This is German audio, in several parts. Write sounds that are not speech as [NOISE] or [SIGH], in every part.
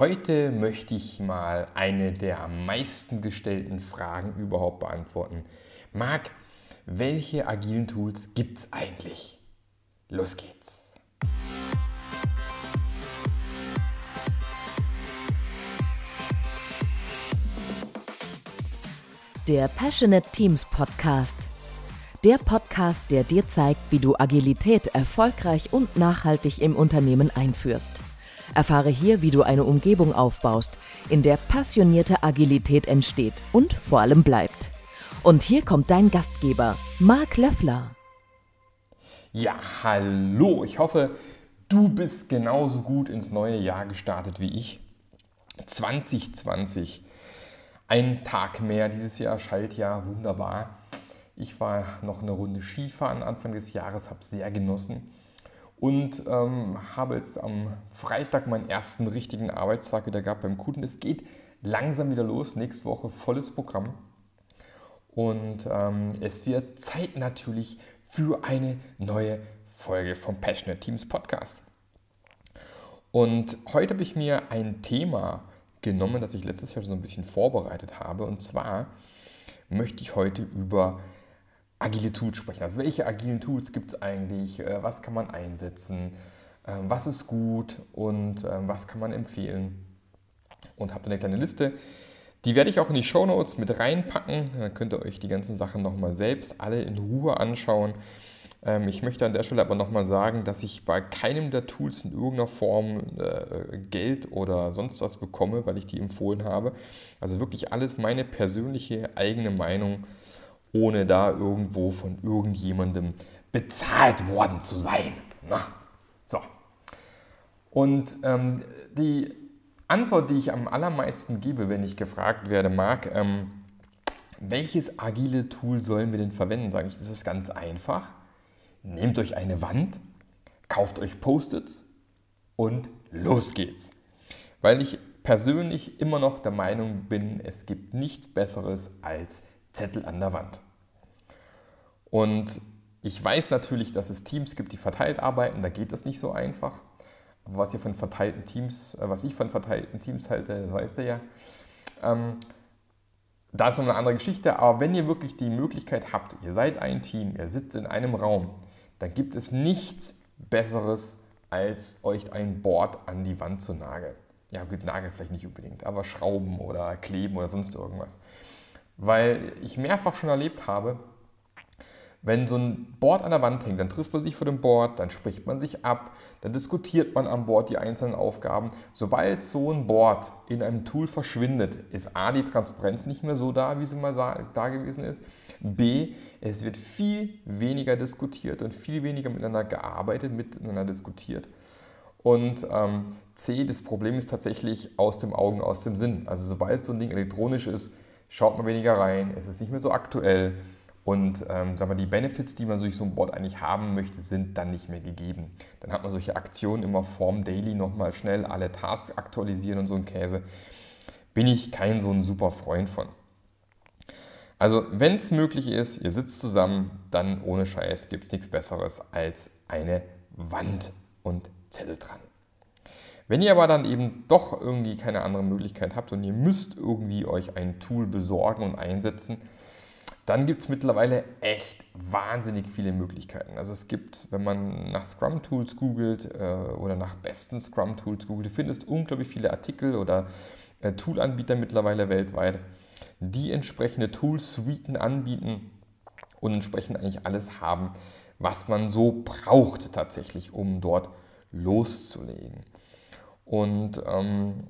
Heute möchte ich mal eine der am meisten gestellten Fragen überhaupt beantworten. Marc, welche agilen Tools gibt es eigentlich? Los geht's! Der Passionate Teams Podcast. Der Podcast, der dir zeigt, wie du Agilität erfolgreich und nachhaltig im Unternehmen einführst. Erfahre hier, wie du eine Umgebung aufbaust, in der passionierte Agilität entsteht und vor allem bleibt. Und hier kommt dein Gastgeber, Marc Löffler. Ja, hallo. Ich hoffe, du bist genauso gut ins neue Jahr gestartet wie ich. 2020. Ein Tag mehr dieses Jahr, Schaltjahr, wunderbar. Ich war noch eine Runde Skifahren Anfang des Jahres, habe sehr genossen und ähm, habe jetzt am Freitag meinen ersten richtigen Arbeitstag wieder gehabt beim Kunden. Es geht langsam wieder los, nächste Woche volles Programm. Und ähm, es wird Zeit natürlich für eine neue Folge vom Passionate Teams Podcast. Und heute habe ich mir ein Thema genommen, das ich letztes Jahr schon so ein bisschen vorbereitet habe. Und zwar möchte ich heute über agile Tools sprechen. Also welche agilen Tools gibt es eigentlich? Äh, was kann man einsetzen? Ähm, was ist gut und ähm, was kann man empfehlen? Und habe eine kleine Liste. Die werde ich auch in die Show Notes mit reinpacken. Dann könnt ihr euch die ganzen Sachen nochmal selbst alle in Ruhe anschauen. Ähm, ich möchte an der Stelle aber nochmal sagen, dass ich bei keinem der Tools in irgendeiner Form äh, Geld oder sonst was bekomme, weil ich die empfohlen habe. Also wirklich alles meine persönliche eigene Meinung ohne da irgendwo von irgendjemandem bezahlt worden zu sein. Na, so. Und ähm, die Antwort, die ich am allermeisten gebe, wenn ich gefragt werde, Marc, ähm, welches agile Tool sollen wir denn verwenden? Sage ich, das ist ganz einfach. Nehmt euch eine Wand, kauft euch Post-its und los geht's. Weil ich persönlich immer noch der Meinung bin, es gibt nichts Besseres als Zettel an der Wand. Und ich weiß natürlich, dass es Teams gibt, die verteilt arbeiten, da geht das nicht so einfach. Aber was, ihr von verteilten Teams, äh, was ich von verteilten Teams halte, das weißt ihr ja. Ähm, da ist noch eine andere Geschichte, aber wenn ihr wirklich die Möglichkeit habt, ihr seid ein Team, ihr sitzt in einem Raum, dann gibt es nichts Besseres, als euch ein Board an die Wand zu nageln. Ja, gut, Nagel vielleicht nicht unbedingt, aber Schrauben oder Kleben oder sonst irgendwas. Weil ich mehrfach schon erlebt habe, wenn so ein Board an der Wand hängt, dann trifft man sich vor dem Board, dann spricht man sich ab, dann diskutiert man am Board die einzelnen Aufgaben. Sobald so ein Board in einem Tool verschwindet, ist A, die Transparenz nicht mehr so da, wie sie mal da gewesen ist. B, es wird viel weniger diskutiert und viel weniger miteinander gearbeitet, miteinander diskutiert. Und ähm, C, das Problem ist tatsächlich aus dem Augen, aus dem Sinn. Also sobald so ein Ding elektronisch ist, schaut man weniger rein, es ist nicht mehr so aktuell. Und ähm, sagen wir, die Benefits, die man durch so ein Board eigentlich haben möchte, sind dann nicht mehr gegeben. Dann hat man solche Aktionen immer Form Daily nochmal schnell alle Tasks aktualisieren und so ein Käse. Bin ich kein so ein super Freund von. Also wenn es möglich ist, ihr sitzt zusammen, dann ohne Scheiß gibt es nichts Besseres als eine Wand und Zettel dran. Wenn ihr aber dann eben doch irgendwie keine andere Möglichkeit habt und ihr müsst irgendwie euch ein Tool besorgen und einsetzen, dann gibt es mittlerweile echt wahnsinnig viele Möglichkeiten. Also es gibt, wenn man nach Scrum Tools googelt äh, oder nach besten Scrum Tools googelt, du findest unglaublich viele Artikel oder äh, Toolanbieter mittlerweile weltweit, die entsprechende Tool-Suiten anbieten und entsprechend eigentlich alles haben, was man so braucht tatsächlich, um dort loszulegen. Und ähm,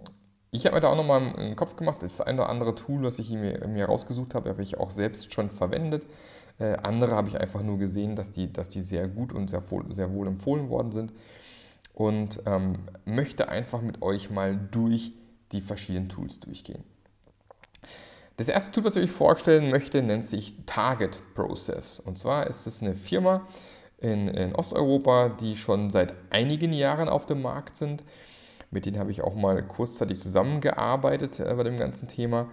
ich habe mir da auch nochmal einen Kopf gemacht. Das eine oder andere Tool, was ich mir, mir rausgesucht habe, habe ich auch selbst schon verwendet. Äh, andere habe ich einfach nur gesehen, dass die, dass die sehr gut und sehr, sehr wohl empfohlen worden sind. Und ähm, möchte einfach mit euch mal durch die verschiedenen Tools durchgehen. Das erste Tool, was ich euch vorstellen möchte, nennt sich Target Process. Und zwar ist es eine Firma in, in Osteuropa, die schon seit einigen Jahren auf dem Markt sind mit denen habe ich auch mal kurzzeitig zusammengearbeitet äh, bei dem ganzen Thema,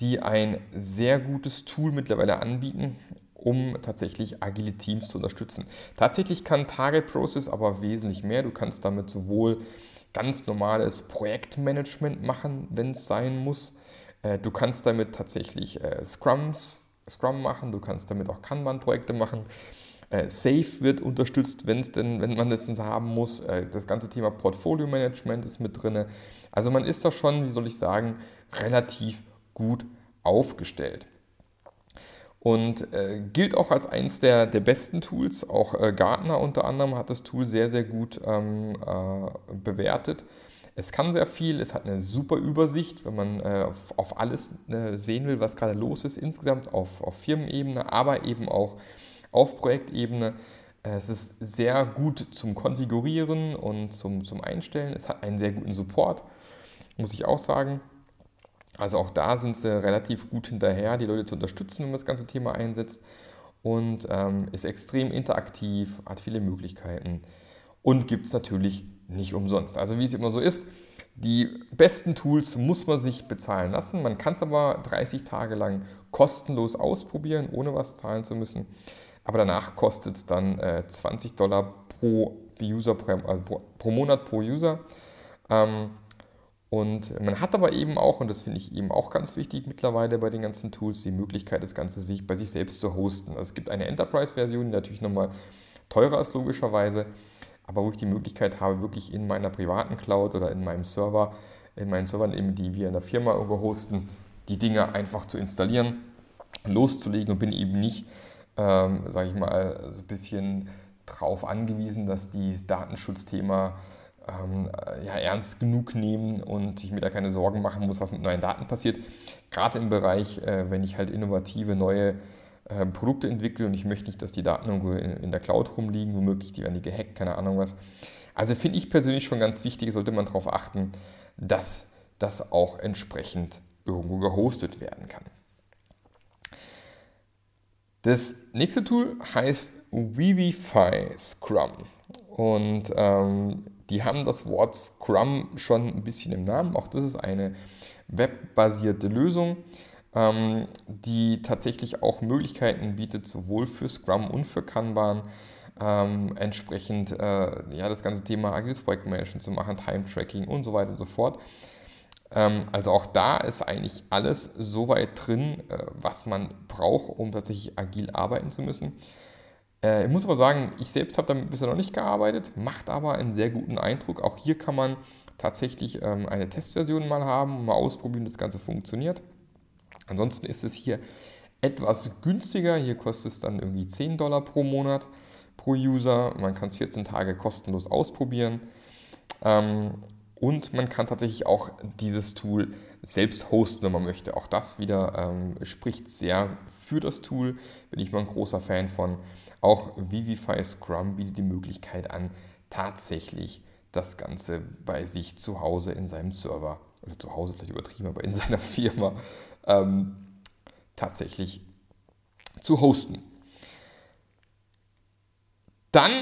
die ein sehr gutes Tool mittlerweile anbieten, um tatsächlich agile Teams zu unterstützen. Tatsächlich kann Target Process aber wesentlich mehr. Du kannst damit sowohl ganz normales Projektmanagement machen, wenn es sein muss. Äh, du kannst damit tatsächlich äh, Scrums, Scrum machen, du kannst damit auch Kanban-Projekte machen. Äh, Safe wird unterstützt, wenn's denn, wenn man das haben muss. Das ganze Thema Portfolio-Management ist mit drin. Also man ist da schon, wie soll ich sagen, relativ gut aufgestellt. Und äh, gilt auch als eines der, der besten Tools. Auch äh, Gartner unter anderem hat das Tool sehr, sehr gut ähm, äh, bewertet. Es kann sehr viel, es hat eine super Übersicht, wenn man äh, auf, auf, alles äh, sehen will, was gerade los ist, insgesamt auf, auf Firmenebene, aber eben auch auf Projektebene. Äh, es ist sehr gut zum Konfigurieren und zum, zum Einstellen. Es hat einen sehr guten Support, muss ich auch sagen. Also auch da sind sie relativ gut hinterher, die Leute zu unterstützen, wenn man das ganze Thema einsetzt. Und ähm, ist extrem interaktiv, hat viele Möglichkeiten und gibt es natürlich nicht umsonst. Also wie es immer so ist, die besten Tools muss man sich bezahlen lassen. Man kann es aber 30 Tage lang kostenlos ausprobieren, ohne was zahlen zu müssen. Aber danach kostet es dann äh, 20 Dollar pro User, also pro, pro Monat pro User. Ähm, und man hat aber eben auch, und das finde ich eben auch ganz wichtig mittlerweile bei den ganzen Tools, die Möglichkeit, das Ganze sich bei sich selbst zu hosten. Also es gibt eine Enterprise-Version, die natürlich nochmal teurer ist logischerweise, aber wo ich die Möglichkeit habe, wirklich in meiner privaten Cloud oder in meinem Server, in meinen Servern, eben, die wir in der Firma irgendwo hosten, die Dinge einfach zu installieren, loszulegen und bin eben nicht, ähm, sage ich mal, so ein bisschen drauf angewiesen, dass dieses Datenschutzthema ähm, ja, ernst genug nehmen und ich mir da keine Sorgen machen muss, was mit neuen Daten passiert. Gerade im Bereich, äh, wenn ich halt innovative neue äh, Produkte entwickle und ich möchte nicht, dass die Daten irgendwo in, in der Cloud rumliegen, womöglich die werden die gehackt, keine Ahnung was. Also finde ich persönlich schon ganz wichtig, sollte man darauf achten, dass das auch entsprechend irgendwo gehostet werden kann. Das nächste Tool heißt Vivify Scrum. Und ähm, die haben das Wort Scrum schon ein bisschen im Namen. Auch das ist eine webbasierte Lösung, ähm, die tatsächlich auch Möglichkeiten bietet, sowohl für Scrum und für Kanban. Ähm, entsprechend äh, ja, das ganze Thema agiles Projektmanagement zu machen, Time-Tracking und so weiter und so fort. Ähm, also auch da ist eigentlich alles so weit drin, äh, was man braucht, um tatsächlich agil arbeiten zu müssen. Äh, ich muss aber sagen, ich selbst habe damit bisher noch nicht gearbeitet, macht aber einen sehr guten Eindruck. Auch hier kann man tatsächlich ähm, eine Testversion mal haben mal ausprobieren, wie das Ganze funktioniert. Ansonsten ist es hier etwas günstiger. Hier kostet es dann irgendwie 10 Dollar pro Monat pro User. Man kann es 14 Tage kostenlos ausprobieren. Und man kann tatsächlich auch dieses Tool selbst hosten, wenn man möchte. Auch das wieder ähm, spricht sehr für das Tool. Bin ich mal ein großer Fan von. Auch Vivify Scrum bietet die Möglichkeit an, tatsächlich das Ganze bei sich zu Hause in seinem Server, oder zu Hause vielleicht übertrieben, aber in [LAUGHS] seiner Firma ähm, tatsächlich zu hosten. Dann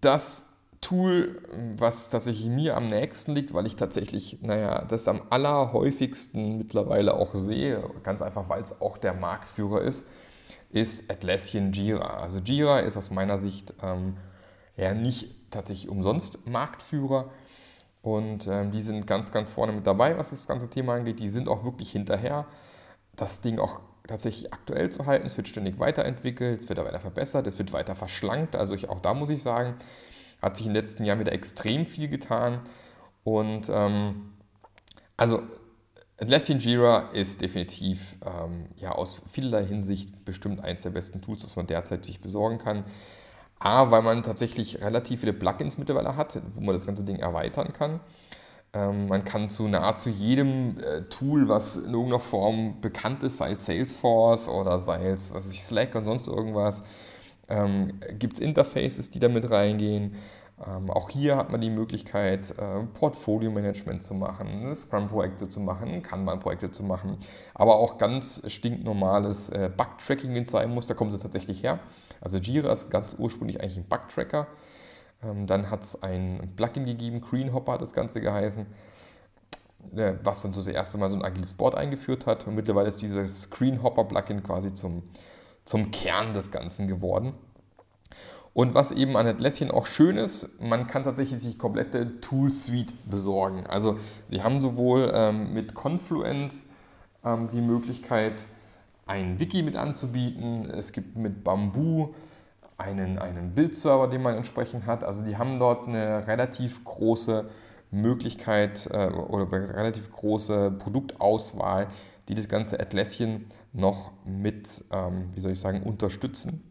das Tool, was tatsächlich mir am nächsten liegt, weil ich tatsächlich, naja, das am allerhäufigsten mittlerweile auch sehe, ganz einfach, weil es auch der Marktführer ist, ist Atlassian Jira. Also Jira ist aus meiner Sicht ähm, ja nicht tatsächlich umsonst Marktführer und ähm, die sind ganz, ganz vorne mit dabei, was das ganze Thema angeht. Die sind auch wirklich hinterher, das Ding auch tatsächlich aktuell zu halten. Es wird ständig weiterentwickelt, es wird weiter verbessert, es wird weiter verschlankt. Also ich, auch da muss ich sagen, hat sich in den letzten Jahren wieder extrem viel getan. Und ähm, also Atlassian Jira ist definitiv ähm, ja, aus vielerlei Hinsicht bestimmt eines der besten Tools, das man derzeit sich besorgen kann. A, weil man tatsächlich relativ viele Plugins mittlerweile hat, wo man das ganze Ding erweitern kann. Ähm, man kann zu nahezu jedem äh, Tool, was in irgendeiner Form bekannt ist, sei es Salesforce oder sei es was ich, Slack und sonst irgendwas, ähm, gibt es Interfaces, die da mit reingehen. Ähm, auch hier hat man die Möglichkeit, äh, Portfolio-Management zu machen, Scrum-Projekte zu machen, Kanban-Projekte zu machen, aber auch ganz stinknormales äh, Bug-Tracking, wenn es sein muss, da kommen sie tatsächlich her. Also Jira ist ganz ursprünglich eigentlich ein Bug-Tracker. Ähm, dann hat es ein Plugin gegeben, Greenhopper hat das Ganze geheißen, äh, was dann so das erste Mal so ein agiles Board eingeführt hat. Und mittlerweile ist dieses Greenhopper-Plugin quasi zum, zum Kern des Ganzen geworden. Und was eben an Atlassian auch schön ist, man kann tatsächlich sich komplette Tool-Suite besorgen. Also sie haben sowohl ähm, mit Confluence ähm, die Möglichkeit, ein Wiki mit anzubieten. Es gibt mit Bamboo einen, einen Bildserver, den man entsprechend hat. Also die haben dort eine relativ große Möglichkeit äh, oder relativ große Produktauswahl, die das ganze Atlassian noch mit, ähm, wie soll ich sagen, unterstützen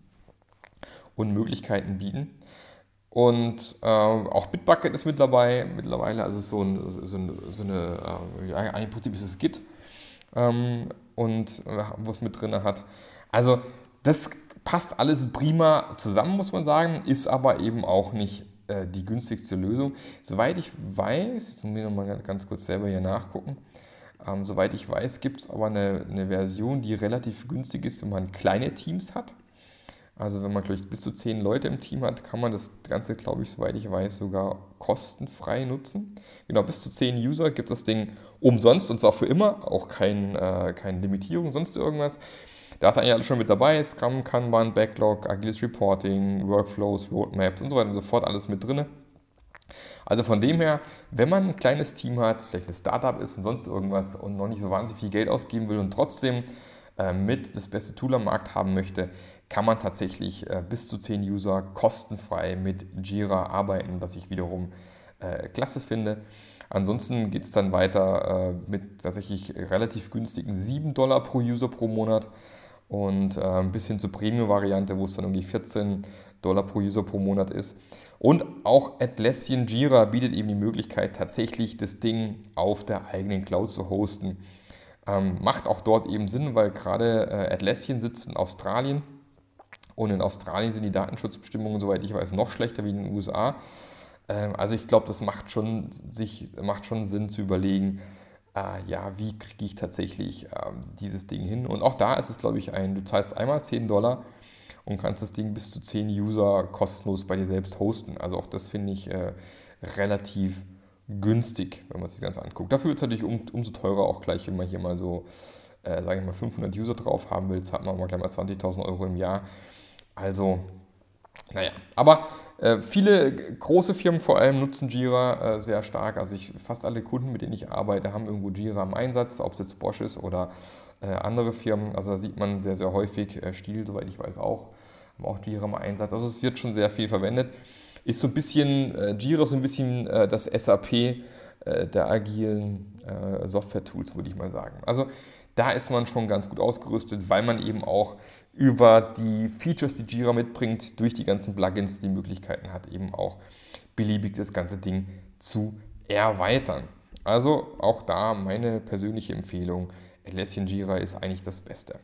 und Möglichkeiten bieten. Und äh, auch Bitbucket ist mit dabei, mittlerweile, also so, ein, so, so eine, äh, ja, im Prinzip ist es Git ähm, und äh, wo es mit drin hat. Also das passt alles prima zusammen, muss man sagen, ist aber eben auch nicht äh, die günstigste Lösung. Soweit ich weiß, jetzt muss ich nochmal ganz kurz selber hier nachgucken, ähm, soweit ich weiß, gibt es aber eine, eine Version, die relativ günstig ist, wenn man kleine Teams hat. Also wenn man glaube ich, bis zu zehn Leute im Team hat, kann man das Ganze, glaube ich, soweit ich weiß, sogar kostenfrei nutzen. Genau, bis zu zehn User gibt das Ding umsonst und zwar für immer, auch kein, äh, keine Limitierung, sonst irgendwas. Da ist eigentlich alles schon mit dabei, Scrum, Kanban, Backlog, Agiles Reporting, Workflows, Roadmaps und so weiter und so fort, alles mit drin. Also von dem her, wenn man ein kleines Team hat, vielleicht ein Startup ist und sonst irgendwas und noch nicht so wahnsinnig viel Geld ausgeben will und trotzdem äh, mit das beste Tool am Markt haben möchte, kann man tatsächlich äh, bis zu 10 User kostenfrei mit Jira arbeiten, was ich wiederum äh, klasse finde. Ansonsten geht es dann weiter äh, mit tatsächlich relativ günstigen 7 Dollar pro User pro Monat und äh, bis hin zur Premium-Variante, wo es dann irgendwie 14 Dollar pro User pro Monat ist. Und auch Atlassian Jira bietet eben die Möglichkeit, tatsächlich das Ding auf der eigenen Cloud zu hosten. Ähm, macht auch dort eben Sinn, weil gerade äh, Atlassian sitzt in Australien und in Australien sind die Datenschutzbestimmungen, soweit ich weiß, noch schlechter wie in den USA. Ähm, also ich glaube, das macht schon, sich, macht schon Sinn zu überlegen, äh, ja, wie kriege ich tatsächlich äh, dieses Ding hin. Und auch da ist es, glaube ich, ein, du zahlst einmal 10 Dollar und kannst das Ding bis zu 10 User kostenlos bei dir selbst hosten. Also auch das finde ich äh, relativ günstig, wenn man sich das Ganze anguckt. Dafür wird es natürlich um, umso teurer auch gleich, wenn man hier mal so, äh, sage ich mal, 500 User drauf haben will, zahlt man mal gleich mal 20.000 Euro im Jahr. Also, naja, aber äh, viele große Firmen vor allem nutzen Jira äh, sehr stark. Also ich, fast alle Kunden, mit denen ich arbeite, haben irgendwo Jira im Einsatz, ob es jetzt Bosch ist oder äh, andere Firmen. Also da sieht man sehr, sehr häufig äh, Stil, soweit ich weiß auch, haben auch Jira im Einsatz. Also es wird schon sehr viel verwendet. Ist so ein bisschen, äh, Jira so ein bisschen äh, das SAP der agilen Software-Tools, würde ich mal sagen. Also da ist man schon ganz gut ausgerüstet, weil man eben auch über die Features, die Jira mitbringt, durch die ganzen Plugins die Möglichkeiten hat, eben auch beliebig das ganze Ding zu erweitern. Also auch da meine persönliche Empfehlung, Atlassian Jira ist eigentlich das Beste.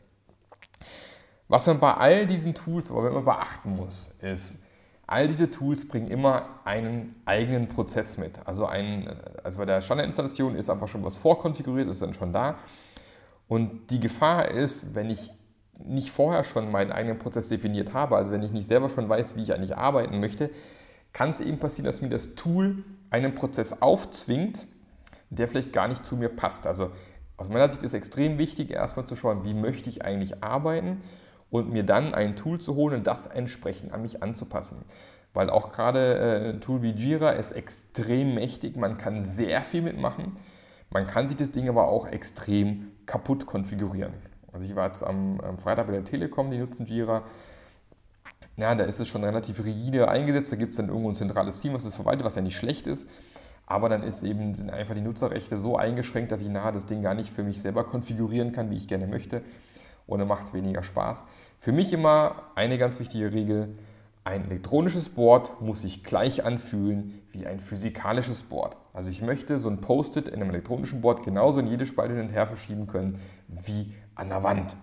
Was man bei all diesen Tools aber immer beachten muss, ist, all diese Tools bringen immer einen eigenen Prozess mit. Also, ein, also bei der Standardinstallation ist einfach schon was vorkonfiguriert, ist dann schon da. Und die Gefahr ist, wenn ich nicht vorher schon meinen eigenen Prozess definiert habe, also wenn ich nicht selber schon weiß, wie ich eigentlich arbeiten möchte, kann es eben passieren, dass mir das Tool einen Prozess aufzwingt, der vielleicht gar nicht zu mir passt. Also aus meiner Sicht ist extrem wichtig, erstmal zu schauen, wie möchte ich eigentlich arbeiten und mir dann ein Tool zu holen und das entsprechend an mich anzupassen. Weil auch gerade äh, ein Tool wie Jira ist extrem mächtig, man kann sehr viel mitmachen, man kann sich das Ding aber auch extrem kaputt konfigurieren. Also ich war jetzt am, am Freitag bei der Telekom, die nutzen Jira. Ja, da ist es schon relativ rigide eingesetzt. Da gibt es dann irgendwo ein zentrales Team, was das verwaltet, was ja nicht schlecht ist. Aber dann ist eben, sind einfach die Nutzerrechte so eingeschränkt, dass ich nachher das Ding gar nicht für mich selber konfigurieren kann, wie ich gerne möchte. Und dann macht es weniger Spaß. Für mich immer eine ganz wichtige Regel, ein elektronisches Board muss sich gleich anfühlen wie ein physikalisches Board. Also ich möchte so ein Post-it in einem elektronischen Board genauso in jede Spalte hin und her verschieben können wie an der Wand.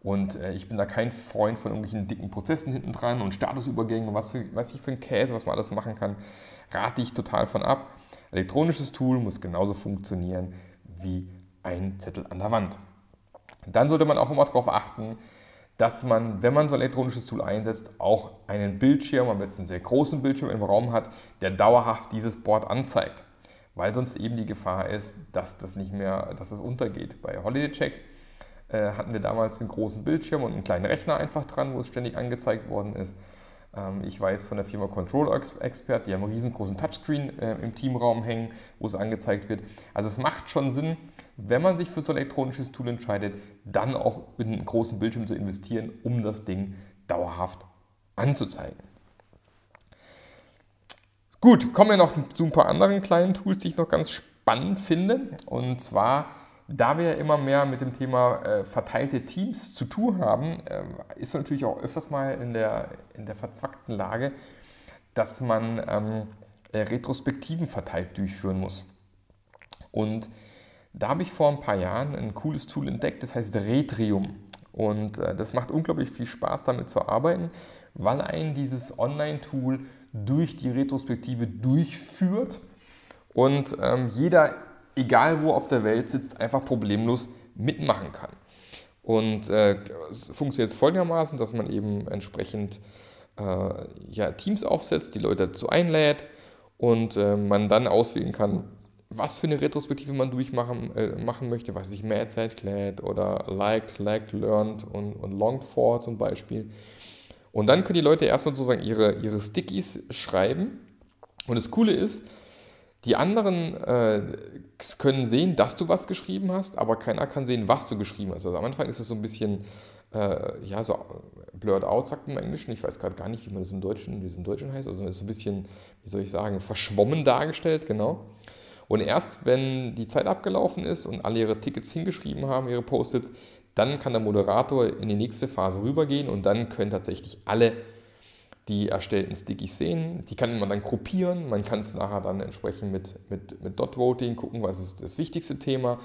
Und äh, ich bin da kein Freund von irgendwelchen dicken Prozessen hinten dran und Statusübergängen und was, für, was ich für ein Käse, was man alles machen kann, rate ich total von ab. Elektronisches Tool muss genauso funktionieren wie ein Zettel an der Wand. Dann sollte man auch immer darauf achten, dass man, wenn man so ein elektronisches Tool einsetzt, auch einen Bildschirm, am besten einen sehr großen Bildschirm im Raum hat, der dauerhaft dieses Board anzeigt. Weil sonst eben die Gefahr ist, dass das nicht mehr, dass das untergeht. Bei Holiday Check äh, hatten wir damals einen großen Bildschirm und einen kleinen Rechner einfach dran, wo es ständig angezeigt worden ist. Ähm, ich weiß von der Firma Control Expert, die haben einen riesengroßen Touchscreen äh, im Teamraum hängen, wo es angezeigt wird. Also es macht schon Sinn, wenn man sich für so ein elektronisches Tool entscheidet, dann auch in einen großen Bildschirm zu investieren, um das Ding dauerhaft anzuzeigen. Gut, kommen wir noch zu ein paar anderen kleinen Tools, die ich noch ganz spannend finde. Und zwar, da wir ja immer mehr mit dem Thema äh, verteilte Teams zu tun haben, äh, ist man natürlich auch öfters mal in der, in der verzwackten Lage, dass man ähm, äh, Retrospektiven verteilt durchführen muss. Und da habe ich vor ein paar Jahren ein cooles Tool entdeckt, das heißt Retrium. Und äh, das macht unglaublich viel Spaß, damit zu arbeiten, weil ein dieses Online-Tool durch die Retrospektive durchführt und ähm, jeder, egal wo auf der Welt sitzt, einfach problemlos mitmachen kann. Und äh, es funktioniert folgendermaßen, dass man eben entsprechend äh, ja, Teams aufsetzt, die Leute dazu einlädt und äh, man dann auswählen kann, was für eine Retrospektive man durchmachen äh, machen möchte, was sich Mad Set Glad oder Liked, Liked, Learned und, und Longed for zum Beispiel. Und dann können die Leute erstmal sozusagen ihre, ihre Stickies schreiben. Und das Coole ist, die anderen äh, können sehen, dass du was geschrieben hast, aber keiner kann sehen, was du geschrieben hast. Also am Anfang ist es so ein bisschen, äh, ja, so blurred out, sagt man im Englischen. Ich weiß gerade gar nicht, wie man das im Deutschen, wie das im Deutschen heißt. Also es ist so ein bisschen, wie soll ich sagen, verschwommen dargestellt, genau. Und erst wenn die Zeit abgelaufen ist und alle ihre Tickets hingeschrieben haben, ihre Post-its, dann kann der Moderator in die nächste Phase rübergehen und dann können tatsächlich alle die erstellten Stickies sehen. Die kann man dann gruppieren. Man kann es nachher dann entsprechend mit, mit, mit Dot Voting gucken, was ist das wichtigste Thema.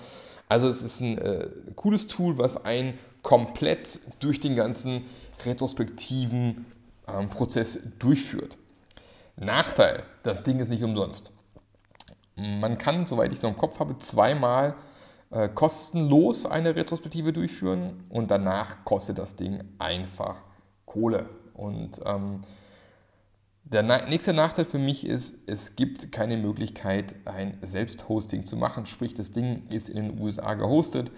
Also es ist ein äh, cooles Tool, was einen komplett durch den ganzen retrospektiven ähm, Prozess durchführt. Nachteil, das Ding ist nicht umsonst. Man kann, soweit ich es noch im Kopf habe, zweimal äh, kostenlos eine Retrospektive durchführen und danach kostet das Ding einfach Kohle. Und ähm, der nächste Nachteil für mich ist, es gibt keine Möglichkeit, ein Selbsthosting zu machen. Sprich, das Ding ist in den USA gehostet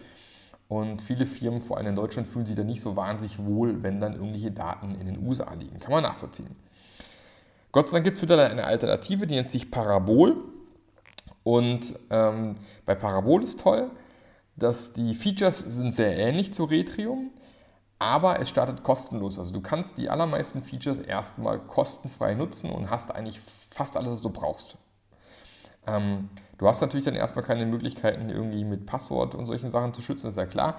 und viele Firmen, vor allem in Deutschland, fühlen sich da nicht so wahnsinnig wohl, wenn dann irgendwelche Daten in den USA liegen. Kann man nachvollziehen. Gott sei Dank gibt es wieder eine Alternative, die nennt sich Parabol. Und ähm, bei Parabol ist toll, dass die Features sind sehr ähnlich zu Retrium, aber es startet kostenlos. Also du kannst die allermeisten Features erstmal kostenfrei nutzen und hast eigentlich fast alles, was du brauchst. Ähm, du hast natürlich dann erstmal keine Möglichkeiten, irgendwie mit Passwort und solchen Sachen zu schützen, ist ja klar.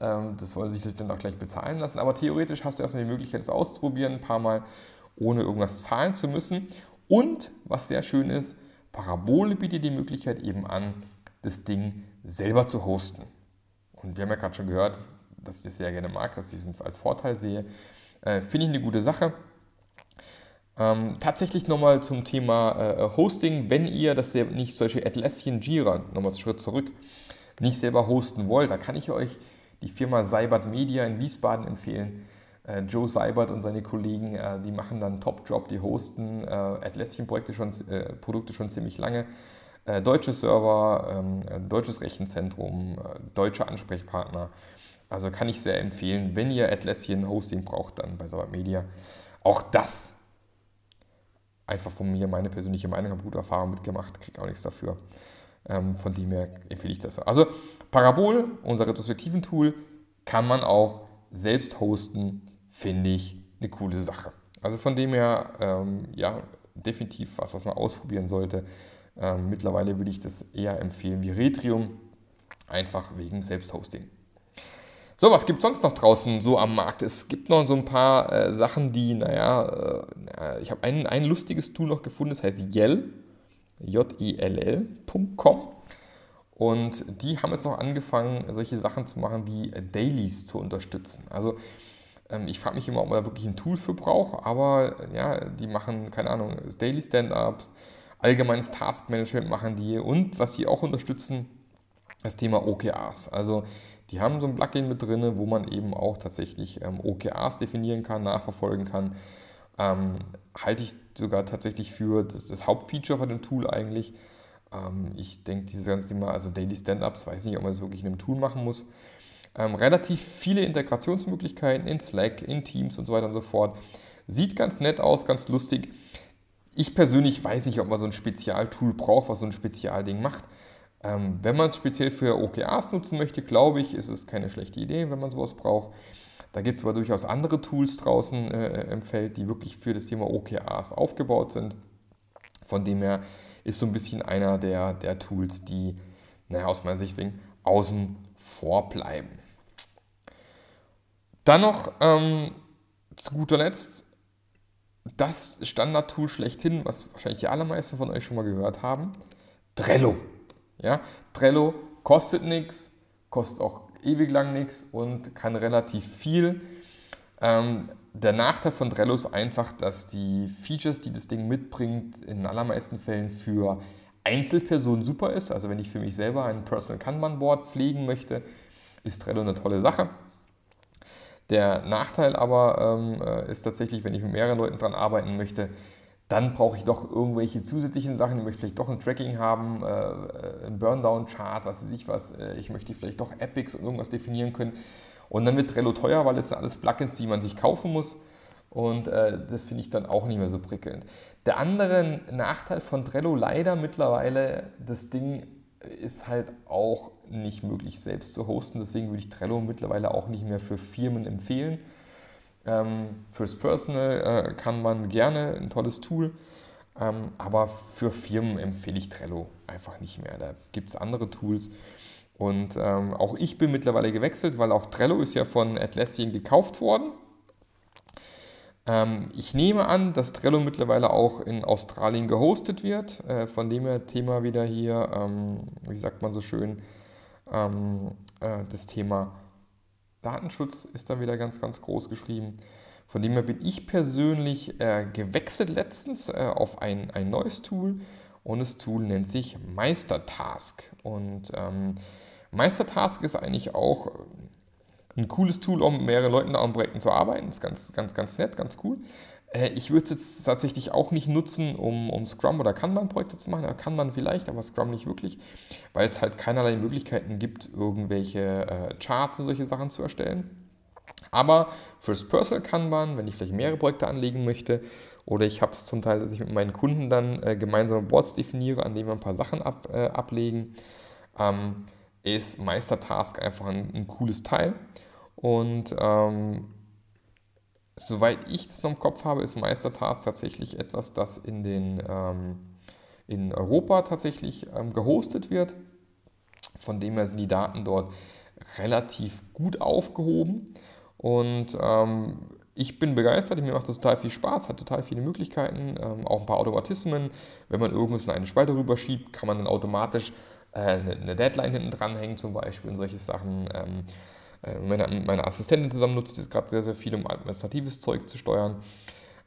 Ähm, das wollen sich dann auch gleich bezahlen lassen. Aber theoretisch hast du erstmal die Möglichkeit, es auszuprobieren, ein paar Mal, ohne irgendwas zahlen zu müssen. Und was sehr schön ist, Parabole bietet die Möglichkeit eben an, das Ding selber zu hosten. Und wir haben ja gerade schon gehört, dass ich das sehr gerne mag, dass ich es als Vorteil sehe. Äh, Finde ich eine gute Sache. Ähm, tatsächlich nochmal zum Thema äh, Hosting, wenn ihr das nicht solche Atlassian Jira, nochmal einen Schritt zurück, nicht selber hosten wollt, da kann ich euch die Firma Seibert Media in Wiesbaden empfehlen. Äh, Joe Seibert und seine Kollegen, äh, die machen dann Top-Job, die hosten äh, Atlassian-Projekte schon, äh, Produkte schon ziemlich lange. Äh, deutsche Server, ähm, äh, deutsches Rechenzentrum, deutsche Ansprechpartner. Also kann ich sehr empfehlen, wenn ihr Atlassian Hosting braucht, dann bei Sabbat Media. Auch das einfach von mir meine persönliche Meinung, habe gute Erfahrungen mitgemacht, kriege auch nichts dafür. Ähm, von dem her empfehle ich das. Also Parabol, unser Retrospektiven-Tool, kann man auch selbst hosten, finde ich eine coole Sache. Also von dem her, ähm, ja, definitiv was, was man ausprobieren sollte. Ähm, mittlerweile würde ich das eher empfehlen wie Retrium, einfach wegen Selbsthosting. So, was gibt es sonst noch draußen so am Markt? Es gibt noch so ein paar äh, Sachen, die, naja, äh, ich habe ein, ein lustiges Tool noch gefunden, das heißt Yell, J-I-L-L.com. Und die haben jetzt noch angefangen, solche Sachen zu machen wie Dailies zu unterstützen. Also ähm, ich frage mich immer, ob man da wirklich ein Tool für braucht, aber ja, die machen, keine Ahnung, Daily Stand-Ups, allgemeines Taskmanagement machen die und was sie auch unterstützen, das Thema OKRs. Also die haben so ein Plugin mit drin, wo man eben auch tatsächlich ähm, OKRs definieren kann, nachverfolgen kann. Ähm, halte ich sogar tatsächlich für das, das Hauptfeature von dem Tool eigentlich. Ähm, ich denke, dieses ganze Thema, also Daily Stand-Ups, weiß nicht, ob man das wirklich in einem Tool machen muss. Ähm, relativ viele Integrationsmöglichkeiten in Slack, in Teams und so weiter und so fort Sieht ganz nett aus, ganz lustig. Ich persönlich weiß nicht, ob man so ein Spezialtool braucht, was so ein Spezialding macht. Ähm, wenn man es speziell für OKRs nutzen möchte, glaube ich, ist es keine schlechte Idee, wenn man sowas braucht. Da gibt es aber durchaus andere Tools draußen äh, im Feld, die wirklich für das Thema OKRs aufgebaut sind. Von dem her ist so ein bisschen einer der, der Tools, die naja, aus meiner Sicht wegen außen vor bleiben. Dann noch ähm, zu guter Letzt das Standard-Tool schlechthin, was wahrscheinlich die allermeisten von euch schon mal gehört haben, Trello. Ja, Trello kostet nichts, kostet auch ewig lang nichts und kann relativ viel. Ähm, der Nachteil von Trello ist einfach, dass die Features, die das Ding mitbringt, in allermeisten Fällen für Einzelpersonen super ist. Also wenn ich für mich selber ein Personal Kanban Board pflegen möchte, ist Trello eine tolle Sache. Der Nachteil aber ähm, äh, ist tatsächlich, wenn ich mit mehreren Leuten daran arbeiten möchte, dann brauche ich doch irgendwelche zusätzlichen Sachen. Ich möchte vielleicht doch ein Tracking haben, äh, ein Burndown-Chart, was weiß ich was. Äh, ich möchte vielleicht doch Epics und irgendwas definieren können. Und dann wird Trello teuer, weil es sind alles Plugins, die man sich kaufen muss. Und äh, das finde ich dann auch nicht mehr so prickelnd. Der andere Nachteil von Trello leider mittlerweile, das Ding ist halt auch nicht möglich selbst zu hosten. Deswegen würde ich Trello mittlerweile auch nicht mehr für Firmen empfehlen. Ähm, fürs Personal äh, kann man gerne ein tolles Tool, ähm, aber für Firmen empfehle ich Trello einfach nicht mehr. Da gibt es andere Tools. Und ähm, auch ich bin mittlerweile gewechselt, weil auch Trello ist ja von Atlassian gekauft worden. Ähm, ich nehme an, dass Trello mittlerweile auch in Australien gehostet wird. Äh, von dem her Thema wieder hier, ähm, wie sagt man so schön, ähm, äh, das Thema Datenschutz ist da wieder ganz, ganz groß geschrieben. Von dem her bin ich persönlich äh, gewechselt letztens äh, auf ein, ein neues Tool und das Tool nennt sich Meistertask. Und ähm, Meistertask ist eigentlich auch ein cooles Tool, um mehrere Leuten an Projekten zu arbeiten. Ist ganz, ganz, ganz nett, ganz cool. Äh, ich würde es jetzt tatsächlich auch nicht nutzen, um, um Scrum oder Kanban-Projekte zu machen. Kann man vielleicht, aber Scrum nicht wirklich, weil es halt keinerlei Möglichkeiten gibt, irgendwelche äh, Charts und solche Sachen zu erstellen. Aber fürs Personal Kanban, wenn ich vielleicht mehrere Projekte anlegen möchte, oder ich habe es zum Teil, dass ich mit meinen Kunden dann äh, gemeinsame Boards definiere, an denen wir ein paar Sachen ab, äh, ablegen, ähm, ist Meistertask einfach ein, ein cooles Teil. Und ähm, soweit ich es noch im Kopf habe, ist Meistertask tatsächlich etwas, das in, den, ähm, in Europa tatsächlich ähm, gehostet wird. Von dem her sind die Daten dort relativ gut aufgehoben. Und ähm, ich bin begeistert, mir macht das total viel Spaß, hat total viele Möglichkeiten, ähm, auch ein paar Automatismen. Wenn man irgendwas in eine Spalte rüberschiebt, kann man dann automatisch äh, eine Deadline hinten dranhängen zum Beispiel und solche Sachen. Äh, meine, meine Assistentin zusammen nutzt das gerade sehr, sehr viel, um administratives Zeug zu steuern.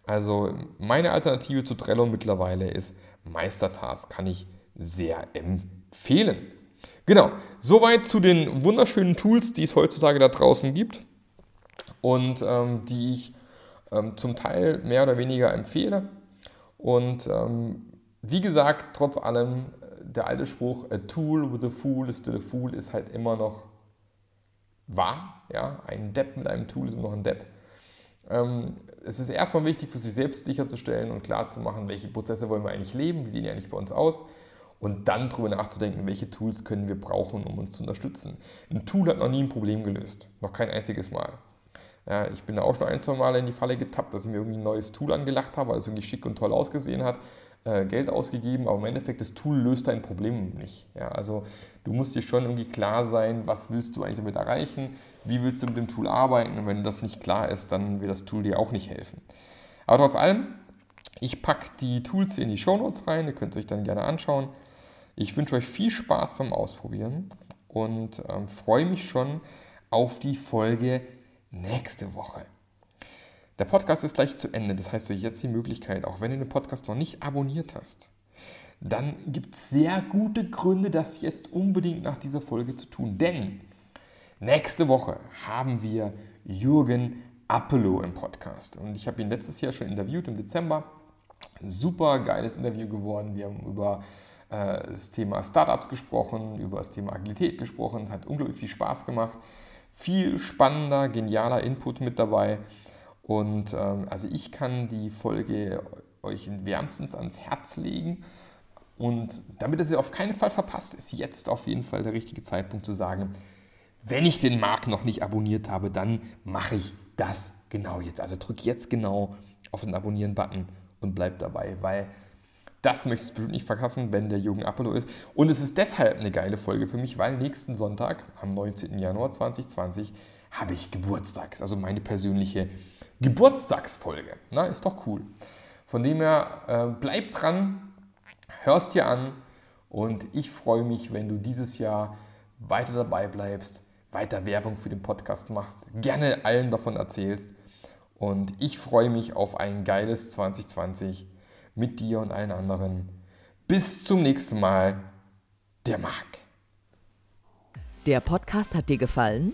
Also meine Alternative zu Trello mittlerweile ist Meistertask, kann ich sehr empfehlen. Genau, soweit zu den wunderschönen Tools, die es heutzutage da draußen gibt und ähm, die ich ähm, zum Teil mehr oder weniger empfehle. Und ähm, wie gesagt, trotz allem, der alte Spruch, a tool with a fool is still a fool, ist halt immer noch wahr. Ja? Ein Depp mit einem Tool ist noch ein Depp. Ähm, es ist erstmal wichtig, für sich selbst sicherzustellen und klarzumachen, welche Prozesse wollen wir eigentlich leben, wie sehen die eigentlich bei uns aus und dann darüber nachzudenken, welche Tools können wir brauchen, um uns zu unterstützen. Ein Tool hat noch nie ein Problem gelöst, noch kein einziges Mal. Ja, ich bin da auch schon ein, zwei Mal in die Falle getappt, dass ich mir irgendwie ein neues Tool angelacht habe, weil es irgendwie schick und toll ausgesehen hat äh, Geld ausgegeben, aber im Endeffekt das Tool löst dein Problem nicht. Ja, also du musst dir schon irgendwie klar sein, was willst du eigentlich damit erreichen, wie willst du mit dem Tool arbeiten und wenn das nicht klar ist, dann wird das Tool dir auch nicht helfen. Aber trotz allem, ich packe die Tools in die Show Notes rein, ihr könnt es euch dann gerne anschauen. Ich wünsche euch viel Spaß beim Ausprobieren und ähm, freue mich schon auf die Folge nächste Woche. Der Podcast ist gleich zu Ende, das heißt, du hast jetzt die Möglichkeit, auch wenn du den Podcast noch nicht abonniert hast, dann gibt es sehr gute Gründe, das jetzt unbedingt nach dieser Folge zu tun. Denn nächste Woche haben wir Jürgen Appelow im Podcast. Und ich habe ihn letztes Jahr schon interviewt im Dezember. Super geiles Interview geworden. Wir haben über äh, das Thema Startups gesprochen, über das Thema Agilität gesprochen. Es hat unglaublich viel Spaß gemacht. Viel spannender, genialer Input mit dabei. Und ähm, also ich kann die Folge euch wärmstens ans Herz legen. Und damit ihr sie auf keinen Fall verpasst, ist jetzt auf jeden Fall der richtige Zeitpunkt zu sagen, wenn ich den Markt noch nicht abonniert habe, dann mache ich das genau jetzt. Also drück jetzt genau auf den Abonnieren-Button und bleib dabei, weil das möchtest du bestimmt nicht verpassen, wenn der Jürgen Apollo ist. Und es ist deshalb eine geile Folge für mich, weil nächsten Sonntag, am 19. Januar 2020, habe ich Geburtstag. Ist also meine persönliche Geburtstagsfolge. Na, ist doch cool. Von dem her, äh, bleib dran, hörst dir an und ich freue mich, wenn du dieses Jahr weiter dabei bleibst, weiter Werbung für den Podcast machst, gerne allen davon erzählst. Und ich freue mich auf ein geiles 2020 mit dir und allen anderen. Bis zum nächsten Mal, der Marc. Der Podcast hat dir gefallen?